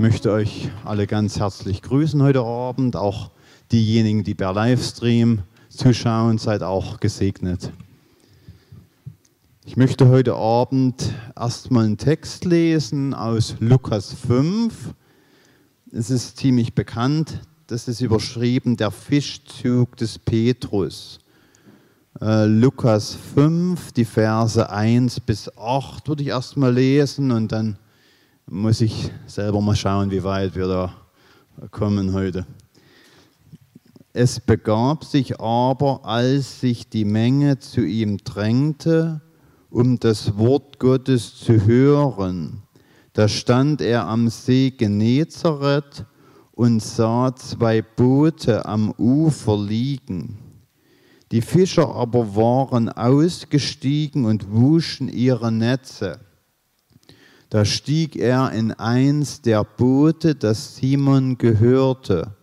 Möchte euch alle ganz herzlich grüßen heute Abend. Auch diejenigen, die per Livestream zuschauen, seid auch gesegnet. Ich möchte heute Abend erstmal einen Text lesen aus Lukas 5. Es ist ziemlich bekannt. Das ist überschrieben der Fischzug des Petrus. Äh, Lukas 5, die Verse 1 bis 8 würde ich erstmal lesen und dann muss ich selber mal schauen, wie weit wir da kommen heute. Es begab sich aber, als sich die Menge zu ihm drängte, um das Wort Gottes zu hören. Da stand er am See Genezareth und sah zwei Boote am Ufer liegen. Die Fischer aber waren ausgestiegen und wuschen ihre Netze. Da stieg er in eins der Boote, das Simon gehörte,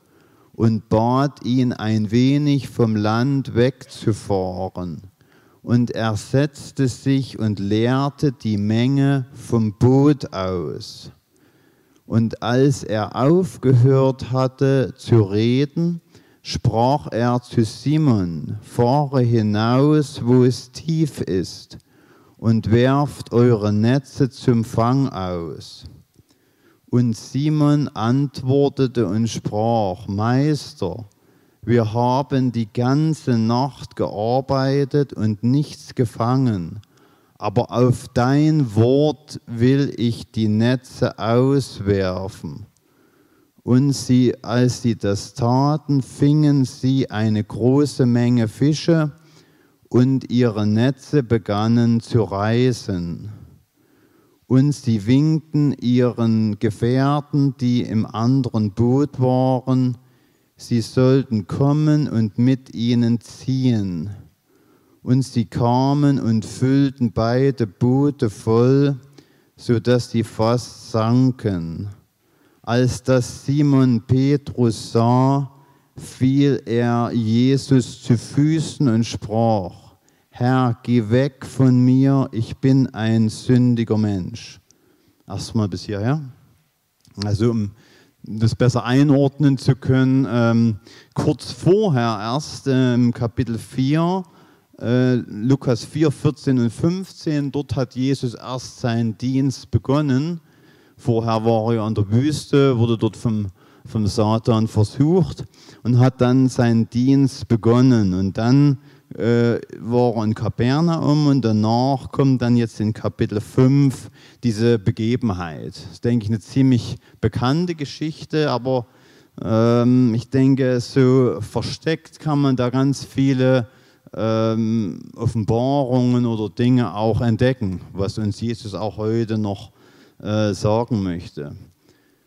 und bat ihn ein wenig vom Land wegzufahren und er setzte sich und leerte die Menge vom Boot aus. Und als er aufgehört hatte zu reden, sprach er zu Simon, fahre hinaus, wo es tief ist, und werft eure Netze zum Fang aus. Und Simon antwortete und sprach, Meister, wir haben die ganze Nacht gearbeitet und nichts gefangen, aber auf dein Wort will ich die Netze auswerfen. Und sie, als sie das taten, fingen sie eine große Menge Fische und ihre Netze begannen zu reißen. Und sie winkten ihren Gefährten, die im anderen Boot waren, sie sollten kommen und mit ihnen ziehen. Und sie kamen und füllten beide Boote voll, so dass sie fast sanken. Als das Simon Petrus sah, fiel er Jesus zu Füßen und sprach, Herr, geh weg von mir, ich bin ein sündiger Mensch. Erstmal bis hierher. Also um das besser einordnen zu können. Ähm, kurz vorher erst im Kapitel 4, äh, Lukas 4, 14 und 15, dort hat Jesus erst seinen Dienst begonnen. Vorher war er an der Wüste, wurde dort vom, vom Satan versucht und hat dann seinen Dienst begonnen. Und dann äh, war in Kapernaum und danach kommt dann jetzt in Kapitel 5 diese Begebenheit. Das ist, denke ich, eine ziemlich bekannte Geschichte, aber ähm, ich denke, so versteckt kann man da ganz viele ähm, Offenbarungen oder Dinge auch entdecken, was uns Jesus auch heute noch äh, sagen möchte.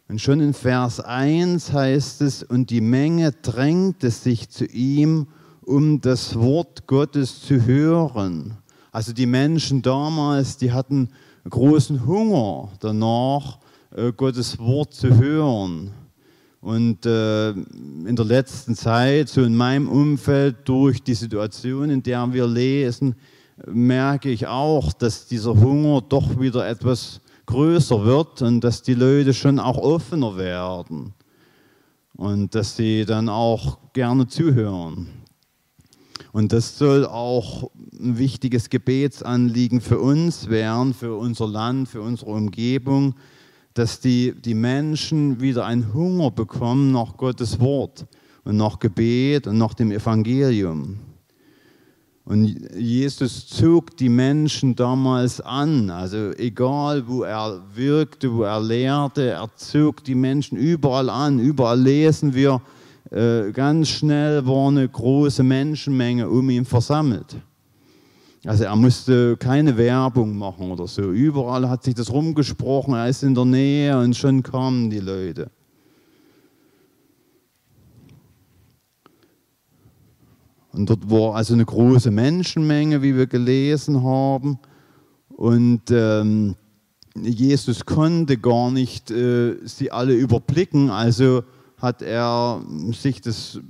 Und schon in Vers 1 heißt es, und die Menge drängte sich zu ihm, um das Wort Gottes zu hören. Also die Menschen damals, die hatten großen Hunger danach, äh, Gottes Wort zu hören. Und äh, in der letzten Zeit, so in meinem Umfeld, durch die Situation, in der wir lesen, merke ich auch, dass dieser Hunger doch wieder etwas größer wird und dass die Leute schon auch offener werden und dass sie dann auch gerne zuhören. Und das soll auch ein wichtiges Gebetsanliegen für uns werden, für unser Land, für unsere Umgebung, dass die, die Menschen wieder einen Hunger bekommen nach Gottes Wort und nach Gebet und nach dem Evangelium. Und Jesus zog die Menschen damals an, also egal wo er wirkte, wo er lehrte, er zog die Menschen überall an. Überall lesen wir, äh, ganz schnell war eine große Menschenmenge um ihn versammelt. Also er musste keine Werbung machen oder so. Überall hat sich das rumgesprochen, er ist in der Nähe und schon kamen die Leute. Und dort war also eine große Menschenmenge, wie wir gelesen haben. Und ähm, Jesus konnte gar nicht äh, sie alle überblicken. Also hat er sich das,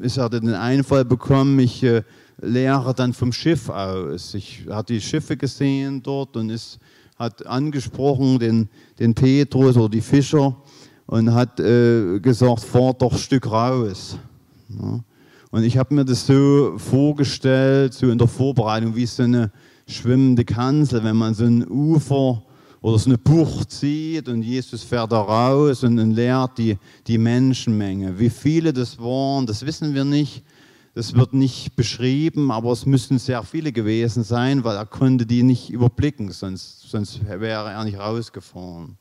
ist er den Einfall bekommen, ich äh, lehre dann vom Schiff aus. Ich hatte die Schiffe gesehen dort und ist, hat angesprochen den, den Petrus oder die Fischer und hat äh, gesagt, fahr doch ein Stück raus. Ja. Und ich habe mir das so vorgestellt, so in der Vorbereitung, wie so eine schwimmende Kanzel, wenn man so ein Ufer oder so eine Bucht sieht und Jesus fährt da raus und, und lehrt die, die Menschenmenge. Wie viele das waren, das wissen wir nicht. Das wird nicht beschrieben, aber es müssen sehr viele gewesen sein, weil er konnte die nicht überblicken, sonst, sonst wäre er nicht rausgefahren.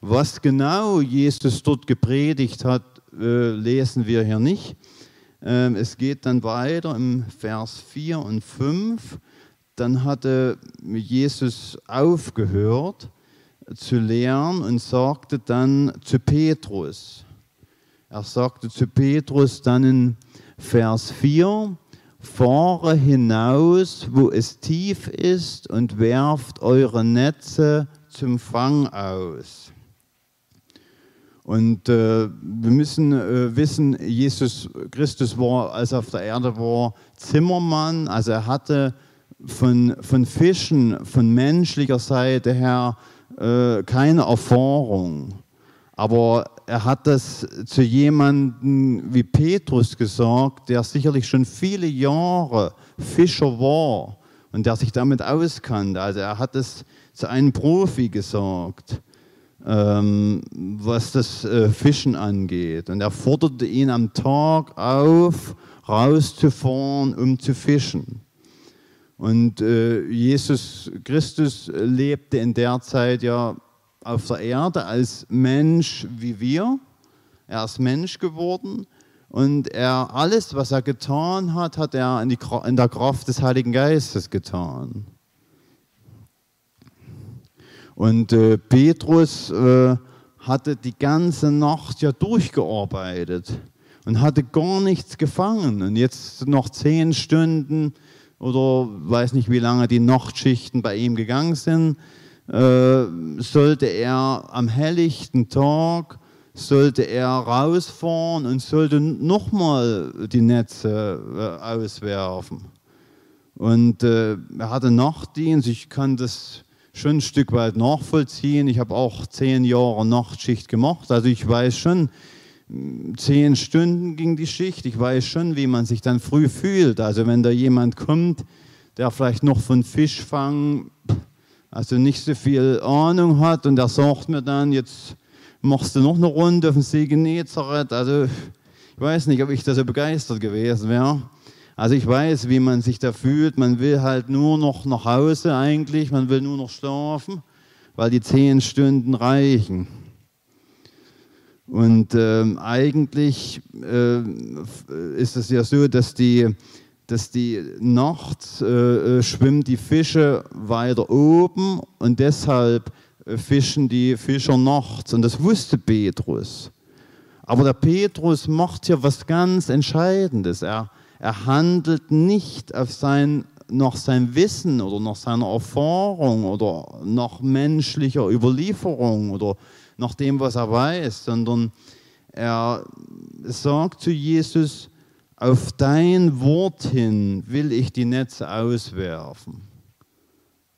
Was genau Jesus dort gepredigt hat, äh, lesen wir hier nicht. Ähm, es geht dann weiter im Vers 4 und 5. Dann hatte Jesus aufgehört zu lehren und sagte dann zu Petrus, er sagte zu Petrus dann in Vers 4, fahre hinaus, wo es tief ist und werft eure Netze zum Fang aus. Und äh, wir müssen äh, wissen, Jesus Christus war, als er auf der Erde war, Zimmermann. Also er hatte von, von Fischen, von menschlicher Seite her äh, keine Erfahrung. Aber er hat das zu jemandem wie Petrus gesagt, der sicherlich schon viele Jahre Fischer war und der sich damit auskannte. Also er hat es zu einem Profi gesagt ähm, was das äh, Fischen angeht. Und er forderte ihn am Tag auf, rauszufahren, um zu fischen. Und äh, Jesus Christus lebte in der Zeit ja auf der Erde als Mensch wie wir. Er ist Mensch geworden und er alles, was er getan hat, hat er in, die, in der Kraft des Heiligen Geistes getan. Und äh, Petrus äh, hatte die ganze Nacht ja durchgearbeitet und hatte gar nichts gefangen. Und jetzt noch zehn Stunden oder weiß nicht, wie lange die Nachtschichten bei ihm gegangen sind, äh, sollte er am helllichten Tag sollte er rausfahren und sollte nochmal die Netze äh, auswerfen. Und äh, er hatte Nachtdienst, ich kann das schon ein Stück weit nachvollziehen. Ich habe auch zehn Jahre Nachtschicht gemacht, also ich weiß schon, zehn Stunden ging die Schicht. Ich weiß schon, wie man sich dann früh fühlt. Also wenn da jemand kommt, der vielleicht noch von Fischfang, also nicht so viel Ahnung hat und der sagt mir dann, jetzt machst du noch eine Runde auf dem See Genezareth. Also ich weiß nicht, ob ich da so begeistert gewesen wäre. Also ich weiß, wie man sich da fühlt. Man will halt nur noch nach Hause eigentlich, man will nur noch schlafen, weil die zehn Stunden reichen. Und äh, eigentlich äh, ist es ja so, dass die, dass die nachts äh, äh schwimmen die Fische weiter oben und deshalb äh, fischen die Fischer nachts. Und das wusste Petrus. Aber der Petrus macht hier was ganz Entscheidendes. Er, er handelt nicht auf sein, nach seinem Wissen oder nach seiner Erfahrung oder nach menschlicher Überlieferung oder nach dem, was er weiß, sondern er sagt zu Jesus, auf dein Wort hin will ich die Netze auswerfen.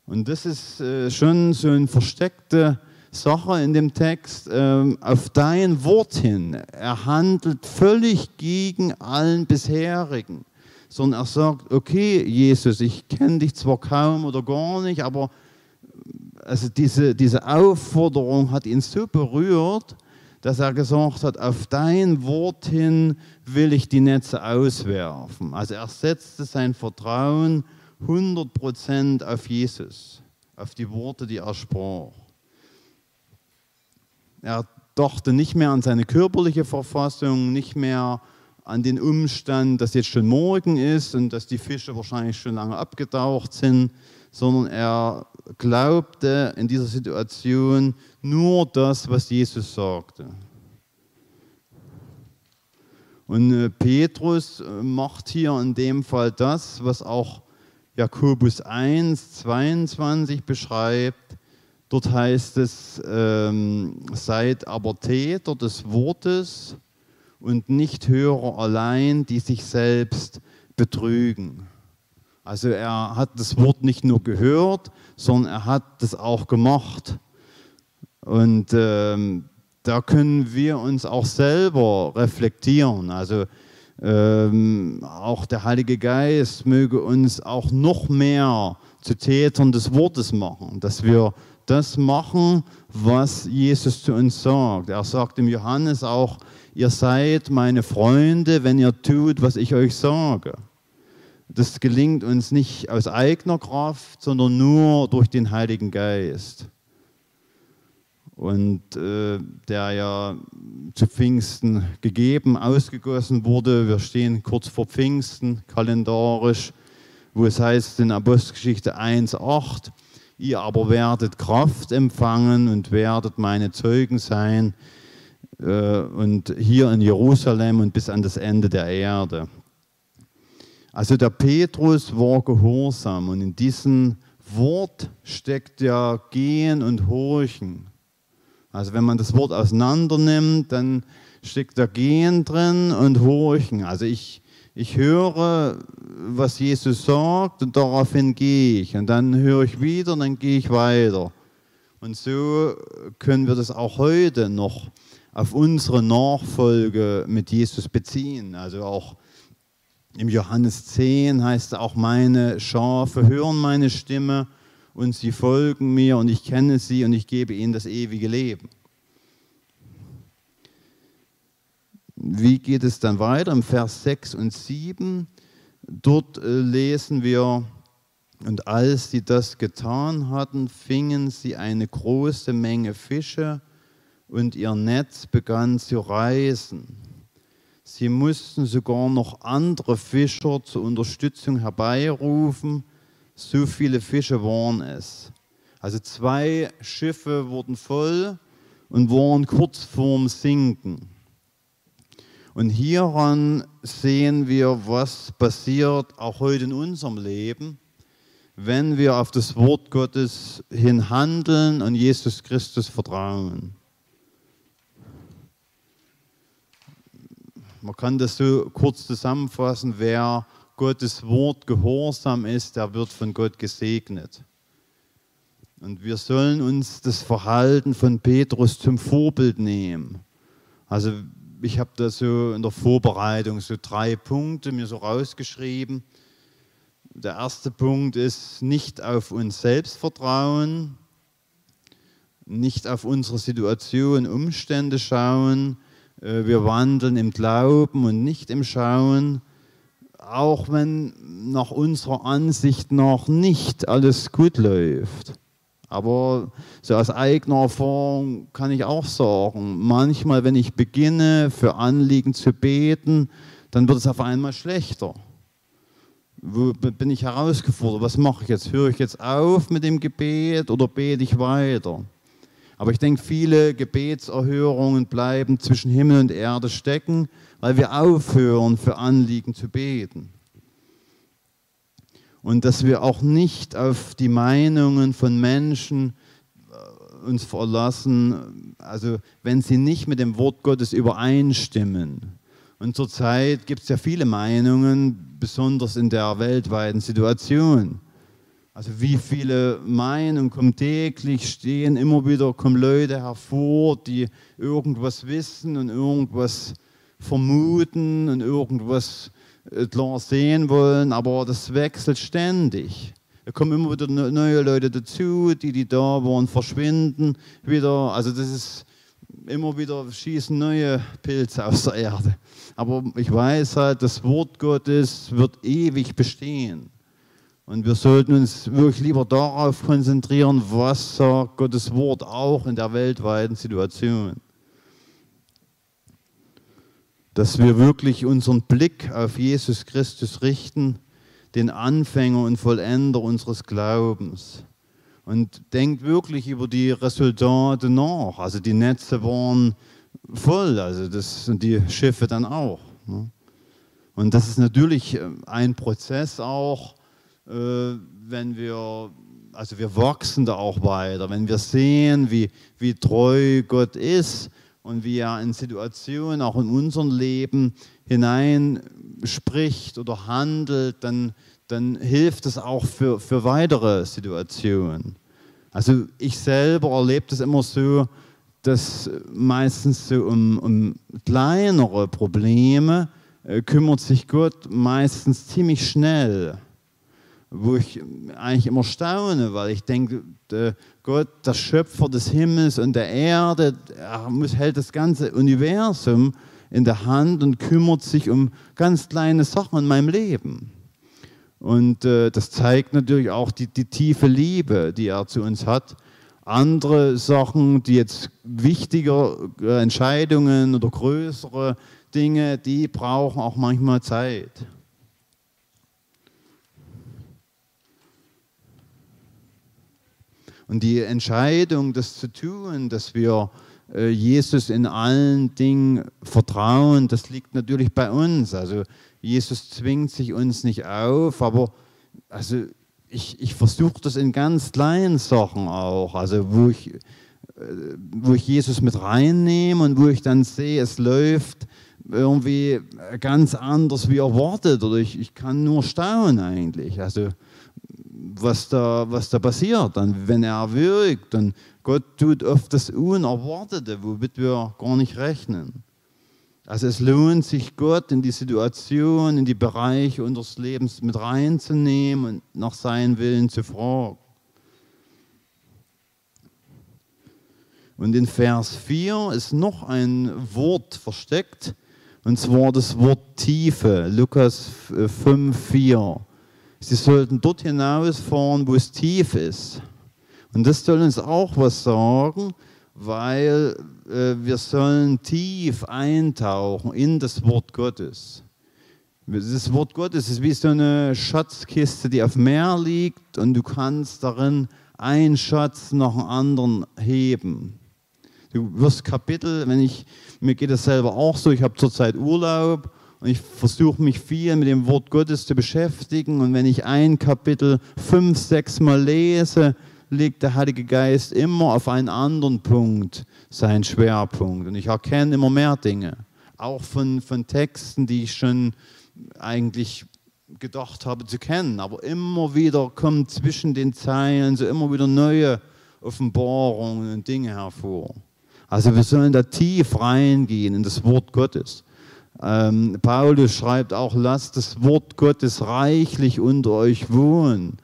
Und das ist äh, schon so eine versteckte Sache in dem Text, ähm, auf dein Wort hin. Er handelt völlig gegen allen bisherigen, sondern er sagt, okay, Jesus, ich kenne dich zwar kaum oder gar nicht, aber also diese, diese Aufforderung hat ihn so berührt, dass er gesagt hat, auf dein Wort hin will ich die Netze auswerfen. Also er setzte sein Vertrauen 100% auf Jesus, auf die Worte, die er sprach. Er dachte nicht mehr an seine körperliche Verfassung, nicht mehr an den Umstand, dass jetzt schon morgen ist und dass die Fische wahrscheinlich schon lange abgetaucht sind, sondern er glaubte in dieser Situation nur das, was Jesus sagte. Und äh, Petrus äh, macht hier in dem Fall das, was auch Jakobus 1, 22 beschreibt, Dort heißt es, ähm, seid aber Täter des Wortes und nicht Hörer allein, die sich selbst betrügen. Also er hat das Wort nicht nur gehört, sondern er hat es auch gemacht. Und ähm, da können wir uns auch selber reflektieren. Also ähm, auch der Heilige Geist möge uns auch noch mehr zu Tätern des Wortes machen, dass wir das machen, was Jesus zu uns sagt. Er sagt im Johannes auch, ihr seid meine Freunde, wenn ihr tut, was ich euch sage. Das gelingt uns nicht aus eigener Kraft, sondern nur durch den Heiligen Geist. Und äh, der ja zu Pfingsten gegeben, ausgegossen wurde. Wir stehen kurz vor Pfingsten, kalendarisch, wo es heißt in Apostelgeschichte 1,8, ihr aber werdet Kraft empfangen und werdet meine Zeugen sein äh, und hier in Jerusalem und bis an das Ende der Erde. Also der Petrus war gehorsam und in diesem Wort steckt ja Gehen und Horchen. Also wenn man das Wort auseinander nimmt, dann steckt da Gehen drin und Horchen. Also ich, ich höre, was Jesus sagt und daraufhin gehe ich. Und dann höre ich wieder und dann gehe ich weiter. Und so können wir das auch heute noch auf unsere Nachfolge mit Jesus beziehen. Also auch im Johannes 10 heißt es auch, meine Schafe hören meine Stimme und sie folgen mir und ich kenne sie und ich gebe ihnen das ewige Leben. Wie geht es dann weiter? Im Vers 6 und 7, dort äh, lesen wir, und als sie das getan hatten, fingen sie eine große Menge Fische und ihr Netz begann zu reißen. Sie mussten sogar noch andere Fischer zur Unterstützung herbeirufen. So viele Fische waren es. Also zwei Schiffe wurden voll und waren kurz vorm Sinken. Und hieran sehen wir, was passiert auch heute in unserem Leben, wenn wir auf das Wort Gottes hin handeln und Jesus Christus vertrauen. Man kann das so kurz zusammenfassen, wer Gottes Wort gehorsam ist, der wird von Gott gesegnet. Und wir sollen uns das Verhalten von Petrus zum Vorbild nehmen. Also ich habe da so in der Vorbereitung so drei Punkte mir so rausgeschrieben. Der erste Punkt ist nicht auf uns selbst vertrauen, nicht auf unsere Situation, Umstände schauen, wir wandeln im Glauben und nicht im Schauen, auch wenn nach unserer Ansicht noch nicht alles gut läuft. Aber so aus eigener Erfahrung kann ich auch sagen, manchmal, wenn ich beginne, für Anliegen zu beten, dann wird es auf einmal schlechter. Wo bin ich herausgefordert? Was mache ich jetzt? Höre ich jetzt auf mit dem Gebet oder bete ich weiter? Aber ich denke, viele Gebetserhörungen bleiben zwischen Himmel und Erde stecken, weil wir aufhören, für Anliegen zu beten. Und dass wir auch nicht auf die Meinungen von Menschen äh, uns verlassen, also wenn sie nicht mit dem Wort Gottes übereinstimmen. Und zurzeit gibt es ja viele Meinungen, besonders in der weltweiten Situation. Also wie viele Meinungen kommen täglich, stehen immer wieder, kommen Leute hervor, die irgendwas wissen und irgendwas vermuten und irgendwas äh, klar sehen wollen, aber das wechselt ständig. Da kommen immer wieder neue Leute dazu, die, die da waren, verschwinden wieder. Also das ist immer wieder schießen neue Pilze aus der Erde. Aber ich weiß halt, das Wort Gottes wird ewig bestehen. Und wir sollten uns wirklich lieber darauf konzentrieren, was sagt Gottes Wort auch in der weltweiten Situation. Dass wir wirklich unseren Blick auf Jesus Christus richten, den Anfänger und Vollender unseres Glaubens. Und denkt wirklich über die Resultate nach. Also die Netze waren voll, also das sind die Schiffe dann auch. Ne? Und das ist natürlich ein Prozess auch, äh, wenn wir, also wir wachsen da auch weiter, wenn wir sehen, wie, wie treu Gott ist und wie er in Situationen, auch in unserem Leben hinein spricht oder handelt, dann, dann hilft es auch für, für weitere Situationen. Also ich selber erlebe das immer so, dass meistens so um, um kleinere Probleme äh, kümmert sich Gott meistens ziemlich schnell. Wo ich eigentlich immer staune, weil ich denke, Gott, der Schöpfer des Himmels und der Erde, er muss, hält das ganze Universum in der Hand und kümmert sich um ganz kleine Sachen in meinem Leben. Und äh, das zeigt natürlich auch die, die tiefe Liebe, die er zu uns hat. Andere Sachen, die jetzt wichtiger äh, Entscheidungen oder größere Dinge, die brauchen auch manchmal Zeit. Und die Entscheidung, das zu tun, dass wir äh, Jesus in allen Dingen vertrauen, das liegt natürlich bei uns. Also Jesus zwingt sich uns nicht auf, aber also ich, ich versuche das in ganz kleinen Sachen auch, also wo ich, äh, wo ich Jesus mit reinnehme und wo ich dann sehe, es läuft irgendwie ganz anders wie erwartet. Oder ich, ich kann nur staunen eigentlich, also was da, was da passiert, dann, wenn er wirkt und Gott tut oft das Unerwartete, womit wir gar nicht rechnen. Also es lohnt sich, Gott in die Situation, in die Bereiche unseres Lebens mit reinzunehmen und nach seinem Willen zu fragen. Und in Vers 4 ist noch ein Wort versteckt, und zwar das Wort Tiefe, Lukas 5, 4. Sie sollten dort hinausfahren, wo es tief ist. Und das soll uns auch was sagen, weil äh, wir sollen tief eintauchen in das Wort Gottes. Das Wort Gottes ist wie so eine Schatzkiste, die auf Meer liegt und du kannst darin einen Schatz nach dem anderen heben. Du wirst Kapitel, wenn ich, mir geht es selber auch so, ich habe zurzeit Urlaub und ich versuche mich viel mit dem Wort Gottes zu beschäftigen und wenn ich ein Kapitel fünf, sechs Mal lese, legt der Heilige Geist immer auf einen anderen Punkt seinen Schwerpunkt. Und ich erkenne immer mehr Dinge, auch von, von Texten, die ich schon eigentlich gedacht habe zu kennen. Aber immer wieder kommen zwischen den Zeilen so immer wieder neue Offenbarungen und Dinge hervor. Also wir sollen da tief reingehen in das Wort Gottes. Ähm, Paulus schreibt auch, lasst das Wort Gottes reichlich unter euch wohnen.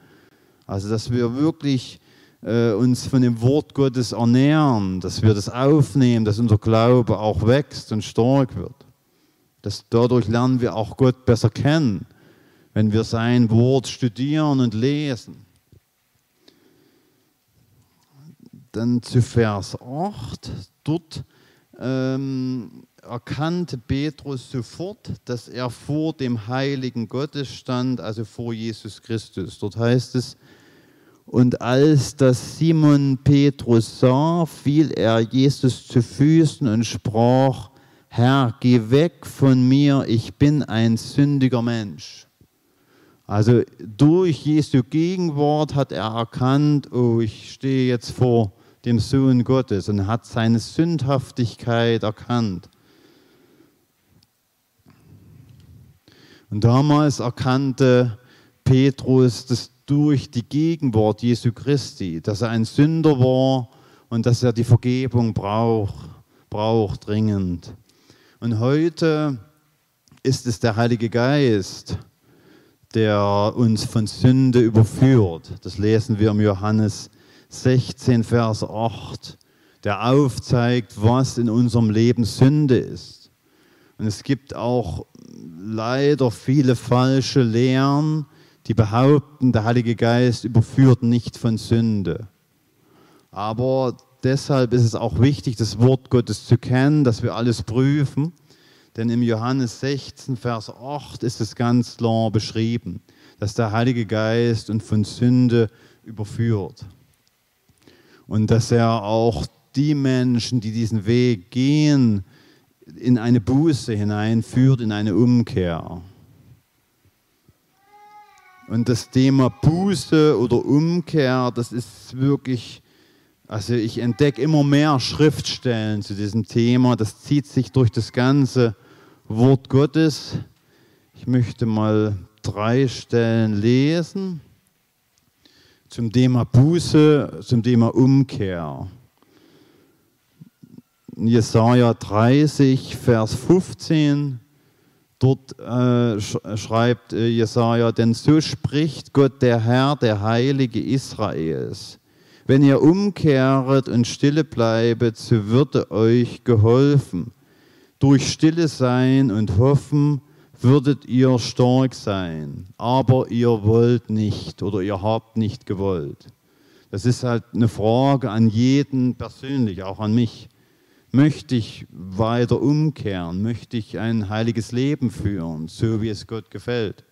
Also dass wir wirklich äh, uns von dem Wort Gottes ernähren, dass wir das aufnehmen, dass unser Glaube auch wächst und stark wird. Dass dadurch lernen wir auch Gott besser kennen, wenn wir sein Wort studieren und lesen. Dann zu Vers 8, dort ähm, erkannte Petrus sofort, dass er vor dem heiligen Gottes stand, also vor Jesus Christus. Dort heißt es, und als das Simon Petrus sah, fiel er Jesus zu Füßen und sprach, Herr, geh weg von mir, ich bin ein sündiger Mensch. Also durch Jesu Gegenwart hat er erkannt, oh, ich stehe jetzt vor dem Sohn Gottes und hat seine Sündhaftigkeit erkannt. Und damals erkannte Petrus, dass durch die Gegenwart Jesu Christi, dass er ein Sünder war und dass er die Vergebung braucht, braucht dringend. Und heute ist es der Heilige Geist, der uns von Sünde überführt. Das lesen wir im Johannes 16, Vers 8, der aufzeigt, was in unserem Leben Sünde ist. Und es gibt auch leider viele falsche Lehren, die behaupten, der Heilige Geist überführt nicht von Sünde. Aber deshalb ist es auch wichtig, das Wort Gottes zu kennen, dass wir alles prüfen. Denn im Johannes 16, Vers 8 ist es ganz klar beschrieben, dass der Heilige Geist uns von Sünde überführt. Und dass er auch die Menschen, die diesen Weg gehen, in eine Buße hineinführt, in eine Umkehr. Und das Thema Buße oder Umkehr, das ist wirklich, also ich entdecke immer mehr Schriftstellen zu diesem Thema. Das zieht sich durch das ganze Wort Gottes. Ich möchte mal drei Stellen lesen zum Thema Buße, zum Thema Umkehr. Jesaja 30, Vers 15. Dort äh, schreibt äh, Jesaja: Denn so spricht Gott, der Herr, der Heilige Israels. Wenn ihr umkehret und stille bleibet, so würde euch geholfen. Durch stille sein und hoffen würdet ihr stark sein, aber ihr wollt nicht oder ihr habt nicht gewollt. Das ist halt eine Frage an jeden persönlich, auch an mich. Möchte ich weiter umkehren? Möchte ich ein heiliges Leben führen, so wie es Gott gefällt?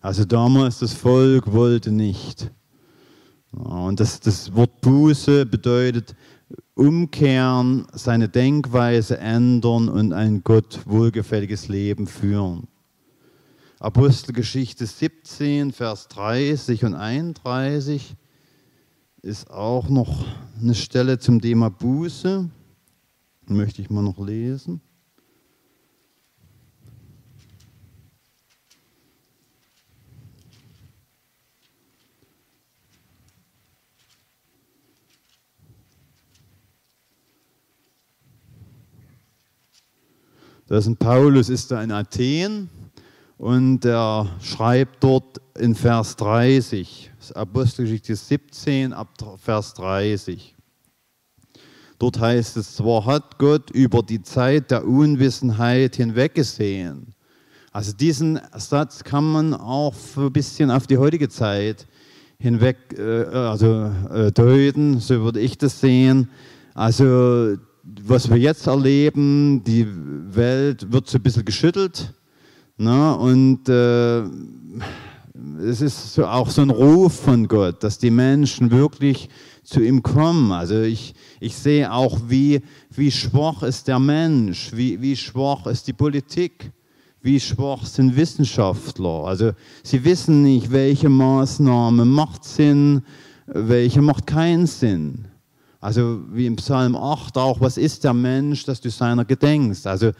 Also damals das Volk wollte nicht. Und das, das Wort Buße bedeutet umkehren, seine Denkweise ändern und ein Gott wohlgefälliges Leben führen. Apostelgeschichte 17, Vers 30 und 31 ist auch noch eine Stelle zum Thema Buße. Möchte ich mal noch lesen. Das ist ein Paulus, ist da in Athen und er schreibt dort in Vers 30, Apostelgeschichte 17 ab Vers 30. Dort heißt es, zwar hat Gott über die Zeit der Unwissenheit hinweggesehen. Also diesen Satz kann man auch ein bisschen auf die heutige Zeit hinweg äh, also, äh, deuten, so würde ich das sehen. Also was wir jetzt erleben, die Welt wird so ein bisschen geschüttelt. Ne? Und äh, es ist so auch so ein Ruf von Gott, dass die Menschen wirklich zu ihm kommen. Also ich, ich sehe auch, wie, wie schwach ist der Mensch, wie, wie schwach ist die Politik, wie schwach sind Wissenschaftler. Also sie wissen nicht, welche Maßnahme macht Sinn, welche macht keinen Sinn. Also wie im Psalm 8 auch, was ist der Mensch, dass du seiner gedenkst? Also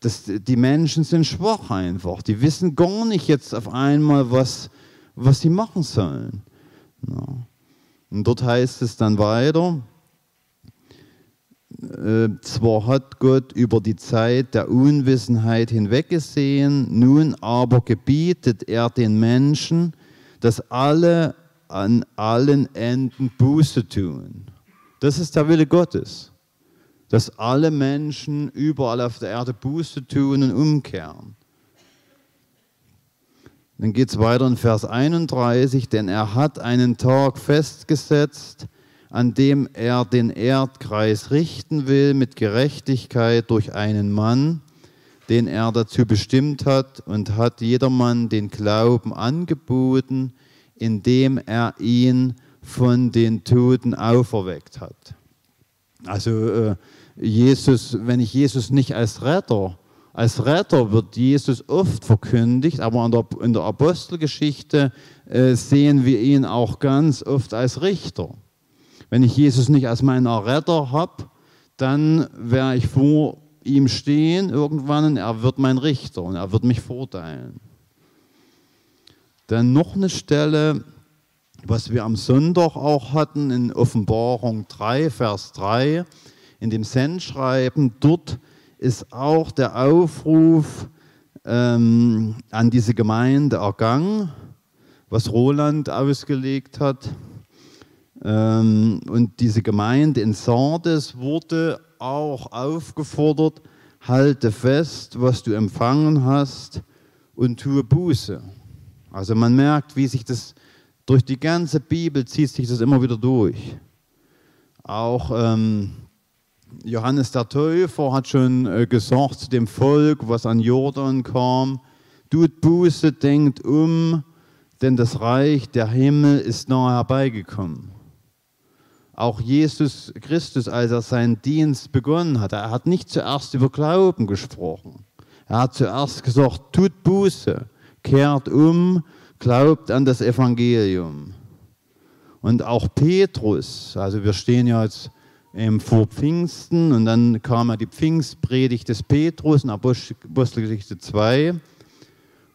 das, die Menschen sind schwach einfach. Die wissen gar nicht jetzt auf einmal, was, was sie machen sollen. Ja. Und dort heißt es dann weiter, äh, zwar hat Gott über die Zeit der Unwissenheit hinweggesehen, nun aber gebietet er den Menschen, dass alle an allen Enden Buße tun. Das ist der Wille Gottes, dass alle Menschen überall auf der Erde Buße tun und umkehren. Dann geht es weiter in Vers 31, denn er hat einen Tag festgesetzt, an dem er den Erdkreis richten will mit Gerechtigkeit durch einen Mann, den er dazu bestimmt hat, und hat jedermann den Glauben angeboten, indem er ihn von den Toten auferweckt hat. Also äh, Jesus, wenn ich Jesus nicht als Retter, als Retter wird Jesus oft verkündigt, aber in der, Apostelgeschichte äh, sehen wir ihn auch ganz oft als Richter. Wenn ich Jesus nicht als meinen Retter habe, dann werde ich vor ihm stehen irgendwann und er wird mein Richter und er wird mich verurteilen. Dann noch eine Stelle, was wir am Sonntag auch hatten in Offenbarung 3, Vers 3, in dem Sendschreiben, dort ist auch der Aufruf ähm, an diese Gemeinde ergangen, was Roland ausgelegt hat. Ähm, und diese Gemeinde in Sardes wurde auch aufgefordert, halte fest, was du empfangen hast und tue Buße. Also man merkt, wie sich das durch die ganze Bibel zieht sich das immer wieder durch. Auch ähm, Johannes der Täufer hat schon äh, gesagt zu dem Volk, was an Jordan kam, tut Buße, denkt um, denn das Reich der Himmel ist nahe herbeigekommen. Auch Jesus Christus, als er seinen Dienst begonnen hat, er hat nicht zuerst über Glauben gesprochen. Er hat zuerst gesagt, tut Buße, kehrt um glaubt an das Evangelium. Und auch Petrus, also wir stehen ja jetzt ähm, vor Pfingsten und dann kam ja die Pfingstpredigt des Petrus in Apostelgeschichte 2.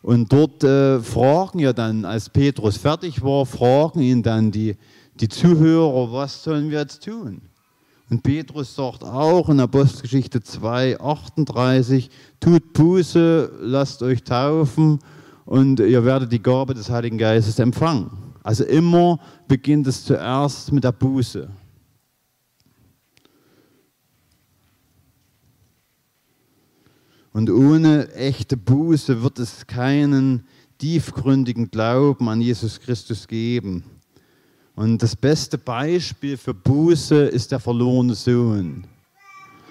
Und dort äh, fragen ja dann, als Petrus fertig war, fragen ihn dann die, die Zuhörer, was sollen wir jetzt tun? Und Petrus sagt auch in Apostelgeschichte 2, 38, tut Buße, lasst euch taufen und ihr werdet die Gabe des Heiligen Geistes empfangen. Also immer beginnt es zuerst mit der Buße. Und ohne echte Buße wird es keinen tiefgründigen Glauben an Jesus Christus geben. Und das beste Beispiel für Buße ist der verlorene Sohn.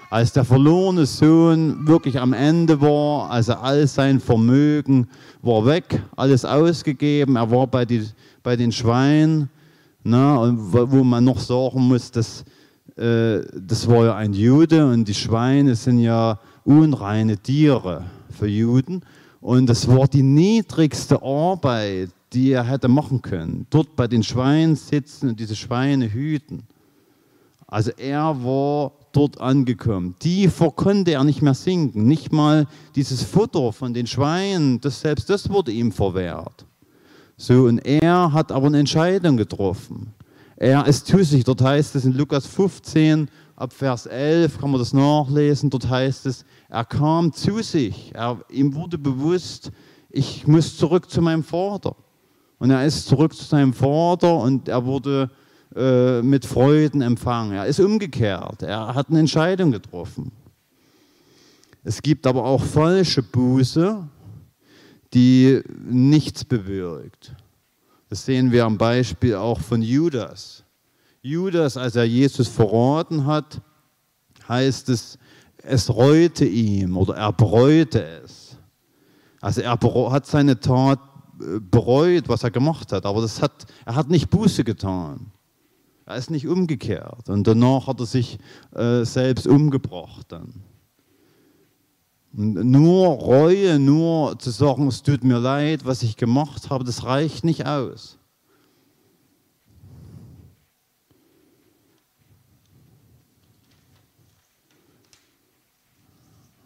Als der verlorene Sohn wirklich am Ende war, also all sein Vermögen war weg, alles ausgegeben, er war bei, die, bei den Schweinen, ne, wo man noch sagen muss, dass, äh, das war ja ein Jude und die Schweine sind ja unreine Tiere für Juden. Und das war die niedrigste Arbeit, die er hätte machen können. Dort bei den Schweinen sitzen und diese Schweine hüten. Also er war dort angekommen. Tiefer konnte er nicht mehr sinken. Nicht mal dieses Futter von den Schweinen, das, selbst das wurde ihm verwehrt. So, und er hat aber eine Entscheidung getroffen. Er ist zu sich, dort heißt es in Lukas 15, ab Vers 11 kann man das nachlesen, dort heißt es, er kam zu sich, er, ihm wurde bewusst, ich muss zurück zu meinem Vater. Und er ist zurück zu seinem Vater und er wurde äh, mit Freuden empfangen. Er ist umgekehrt, er hat eine Entscheidung getroffen. Es gibt aber auch falsche Buße, die nichts bewirkt. Das sehen wir am Beispiel auch von Judas. Judas, als er Jesus verraten hat, heißt es, es reute ihm oder er bereute es. Also er hat seine Tat äh, bereut, was er gemacht hat, aber das hat, er hat nicht Buße getan. Er ist nicht umgekehrt und danach hat er sich äh, selbst umgebracht dann. Und nur Reue, nur zu sagen, es tut mir leid, was ich gemacht habe, das reicht nicht aus.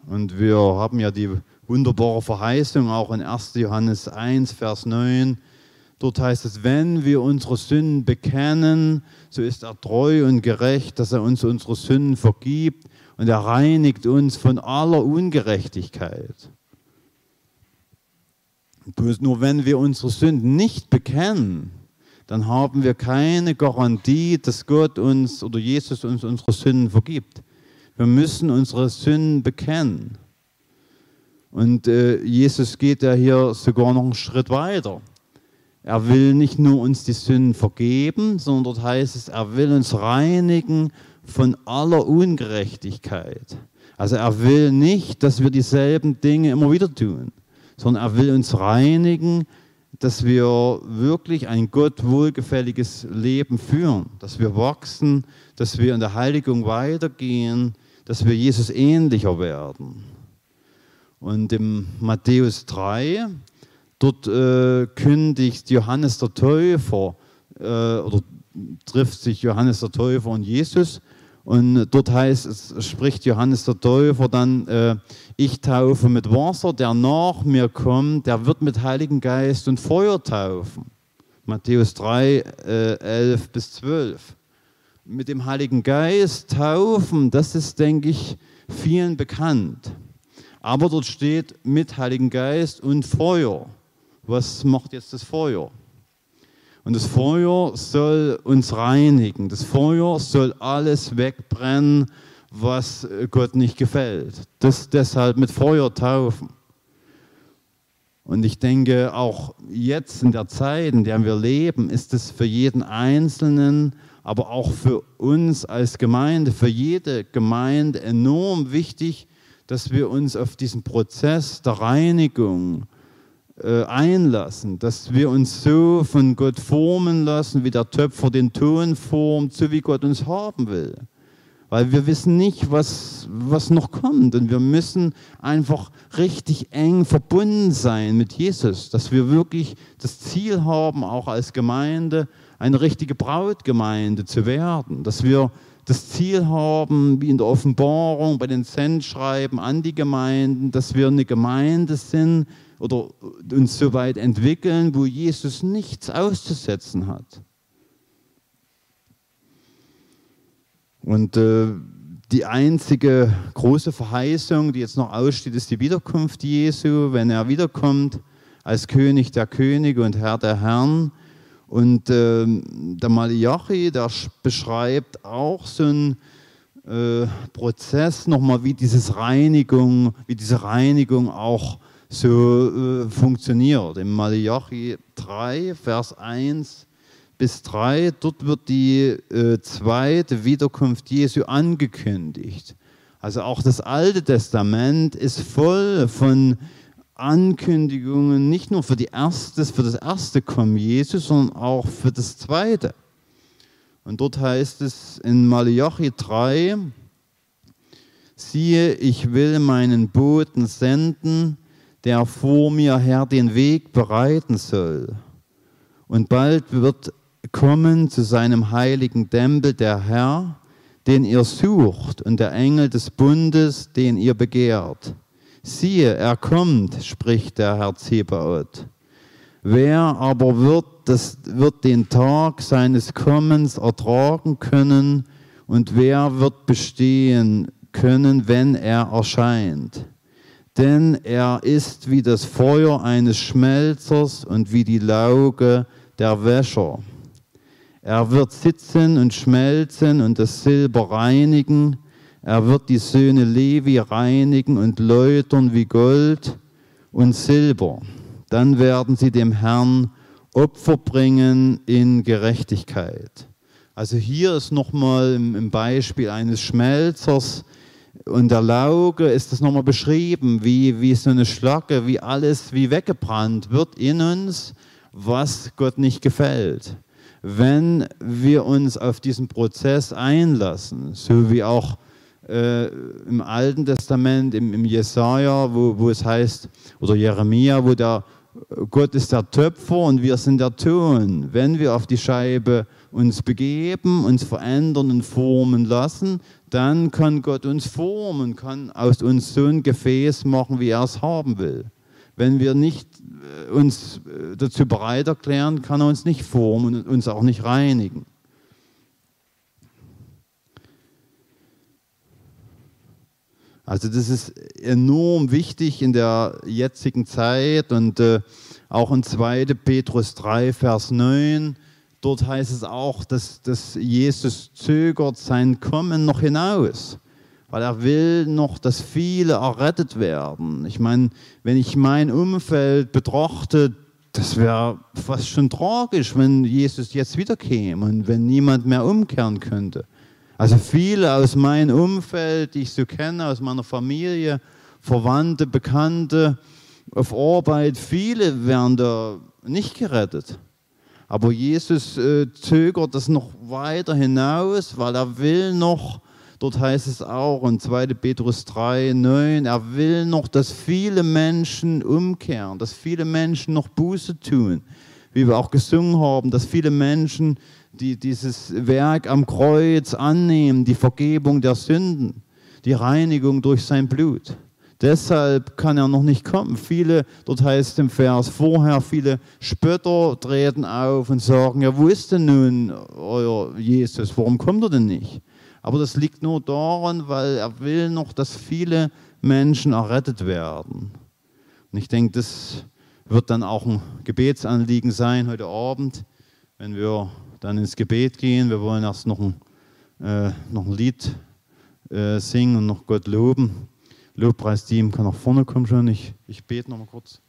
Und wir haben ja die wunderbare Verheißung auch in 1. Johannes 1, Vers 9. Dort heißt es, wenn wir unsere Sünden bekennen, so ist er treu und gerecht, dass er uns unsere Sünden vergibt und er reinigt uns von aller Ungerechtigkeit. Nur wenn wir unsere Sünden nicht bekennen, dann haben wir keine Garantie, dass Gott uns oder Jesus uns unsere Sünden vergibt. Wir müssen unsere Sünden bekennen. Und äh, Jesus geht ja hier sogar noch einen Schritt weiter. Er will nicht nur uns die Sünden vergeben, sondern dort heißt es, er will uns reinigen von aller Ungerechtigkeit. Also er will nicht, dass wir dieselben Dinge immer wieder tun, sondern er will uns reinigen, dass wir wirklich ein Gott wohlgefälliges Leben führen, dass wir wachsen, dass wir in der Heiligung weitergehen, dass wir Jesus ähnlicher werden. Und im Matthäus 3, dort äh, kündigt Johannes der Täufer äh, oder trifft sich Johannes der Täufer und Jesus. Und dort heißt es, spricht Johannes der Täufer dann, äh, ich taufe mit Wasser, der nach mir kommt, der wird mit Heiligen Geist und Feuer taufen. Matthäus 3, äh, 11 bis 12 mit dem Heiligen Geist taufen, das ist, denke ich, vielen bekannt. Aber dort steht mit Heiligen Geist und Feuer. Was macht jetzt das Feuer? Und das Feuer soll uns reinigen. Das Feuer soll alles wegbrennen, was Gott nicht gefällt. Das deshalb mit Feuer taufen. Und ich denke, auch jetzt in der Zeit, in der wir leben, ist es für jeden Einzelnen aber auch für uns als Gemeinde, für jede Gemeinde enorm wichtig, dass wir uns auf diesen Prozess der Reinigung einlassen, dass wir uns so von Gott formen lassen, wie der Töpfer den Ton formt, so wie Gott uns haben will. Weil wir wissen nicht, was, was noch kommt. Und wir müssen einfach richtig eng verbunden sein mit Jesus, dass wir wirklich das Ziel haben, auch als Gemeinde, eine richtige Brautgemeinde zu werden, dass wir das Ziel haben, wie in der Offenbarung bei den Sendschreiben an die Gemeinden, dass wir eine Gemeinde sind oder uns so weit entwickeln, wo Jesus nichts auszusetzen hat. Und äh, die einzige große Verheißung, die jetzt noch aussteht, ist die Wiederkunft Jesu, wenn er wiederkommt als König der Könige und Herr der Herren. Und äh, der Malachi, der beschreibt auch so einen äh, Prozess nochmal, wie dieses Reinigung, wie diese Reinigung auch so äh, funktioniert. Im Malachi 3, Vers 1 bis 3, dort wird die äh, zweite Wiederkunft Jesu angekündigt. Also auch das Alte Testament ist voll von Ankündigungen, nicht nur für, die erste, für das erste Kommen Jesus, sondern auch für das zweite. Und dort heißt es in Malachi 3, siehe, ich will meinen Boten senden, der vor mir her den Weg bereiten soll. Und bald wird kommen zu seinem heiligen Tempel der Herr, den ihr sucht, und der Engel des Bundes, den ihr begehrt. Siehe, er kommt, spricht der Herr Zebaoth. Wer aber wird, das, wird den Tag seines Kommens ertragen können und wer wird bestehen können, wenn er erscheint? Denn er ist wie das Feuer eines Schmelzers und wie die Lauge der Wäscher. Er wird sitzen und schmelzen und das Silber reinigen. Er wird die Söhne Levi reinigen und läutern wie Gold und Silber. Dann werden sie dem Herrn Opfer bringen in Gerechtigkeit. Also hier ist nochmal im Beispiel eines Schmelzers und der Lauge ist das nochmal beschrieben, wie, wie so eine Schlacke, wie alles wie weggebrannt wird in uns, was Gott nicht gefällt. Wenn wir uns auf diesen Prozess einlassen, so wie auch äh, im Alten Testament, im, im Jesaja, wo, wo es heißt, oder Jeremia, wo der Gott ist der Töpfer und wir sind der Ton. Wenn wir auf die Scheibe uns begeben, uns verändern und formen lassen, dann kann Gott uns formen, kann aus uns so ein Gefäß machen, wie er es haben will. Wenn wir nicht äh, uns äh, dazu bereit erklären, kann er uns nicht formen und uns auch nicht reinigen. Also das ist enorm wichtig in der jetzigen Zeit und äh, auch in 2. Petrus 3, Vers 9, dort heißt es auch, dass, dass Jesus zögert sein Kommen noch hinaus, weil er will noch, dass viele errettet werden. Ich meine, wenn ich mein Umfeld betrachte, das wäre fast schon tragisch, wenn Jesus jetzt wiederkäme und wenn niemand mehr umkehren könnte. Also viele aus meinem Umfeld, die ich so kenne, aus meiner Familie, Verwandte, Bekannte, auf Arbeit, viele werden da nicht gerettet. Aber Jesus äh, zögert das noch weiter hinaus, weil er will noch, dort heißt es auch in 2. Petrus 3, 9, er will noch, dass viele Menschen umkehren, dass viele Menschen noch Buße tun, wie wir auch gesungen haben, dass viele Menschen die dieses Werk am Kreuz annehmen, die Vergebung der Sünden, die Reinigung durch sein Blut. Deshalb kann er noch nicht kommen. Viele, dort heißt im Vers vorher, viele Spötter treten auf und sagen, ja, wo ist denn nun euer Jesus? Warum kommt er denn nicht? Aber das liegt nur daran, weil er will noch, dass viele Menschen errettet werden. Und ich denke, das wird dann auch ein Gebetsanliegen sein heute Abend, wenn wir dann ins Gebet gehen. Wir wollen erst noch ein, äh, noch ein Lied äh, singen und noch Gott loben. Lobpreisteam kann nach vorne kommen schon. Ich, ich bete noch mal kurz.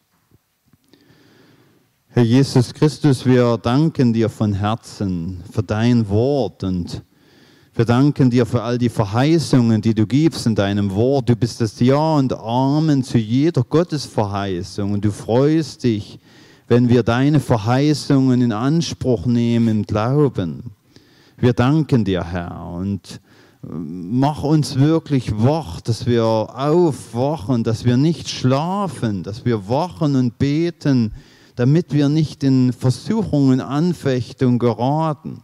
Herr Jesus Christus, wir danken dir von Herzen für dein Wort und wir danken dir für all die Verheißungen, die du gibst in deinem Wort. Du bist das Ja und Amen zu jeder Gottesverheißung und du freust dich, wenn wir deine Verheißungen in Anspruch nehmen im Glauben. Wir danken dir, Herr, und mach uns wirklich wach, dass wir aufwachen, dass wir nicht schlafen, dass wir wachen und beten, damit wir nicht in Versuchungen, Anfechtung geraten,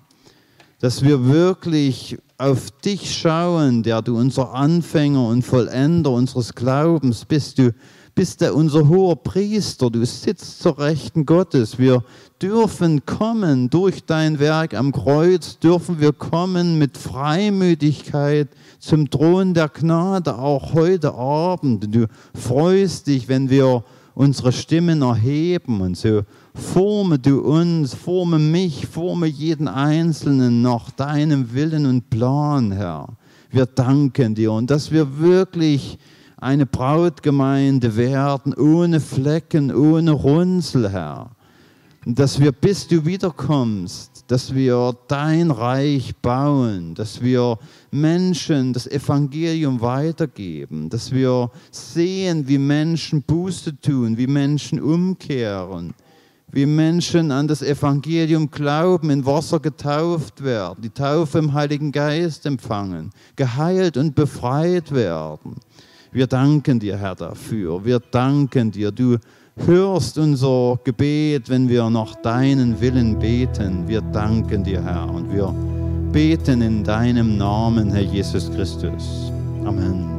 dass wir wirklich auf dich schauen, der du unser Anfänger und Vollender unseres Glaubens bist. Du bist der unser hoher Priester, du sitzt zur Rechten Gottes. Wir dürfen kommen durch dein Werk am Kreuz, dürfen wir kommen mit Freimütigkeit zum Thron der Gnade, auch heute Abend. Du freust dich, wenn wir unsere Stimmen erheben und so forme du uns, forme mich, forme jeden Einzelnen nach deinem Willen und Plan, Herr. Wir danken dir und dass wir wirklich eine Brautgemeinde werden, ohne Flecken, ohne Runzel, Herr. Dass wir, bis du wiederkommst, dass wir dein Reich bauen, dass wir Menschen das Evangelium weitergeben, dass wir sehen, wie Menschen Buße tun, wie Menschen umkehren, wie Menschen an das Evangelium glauben, in Wasser getauft werden, die Taufe im Heiligen Geist empfangen, geheilt und befreit werden. Wir danken dir, Herr, dafür. Wir danken dir. Du hörst unser Gebet, wenn wir nach deinen Willen beten. Wir danken dir, Herr, und wir beten in deinem Namen, Herr Jesus Christus. Amen.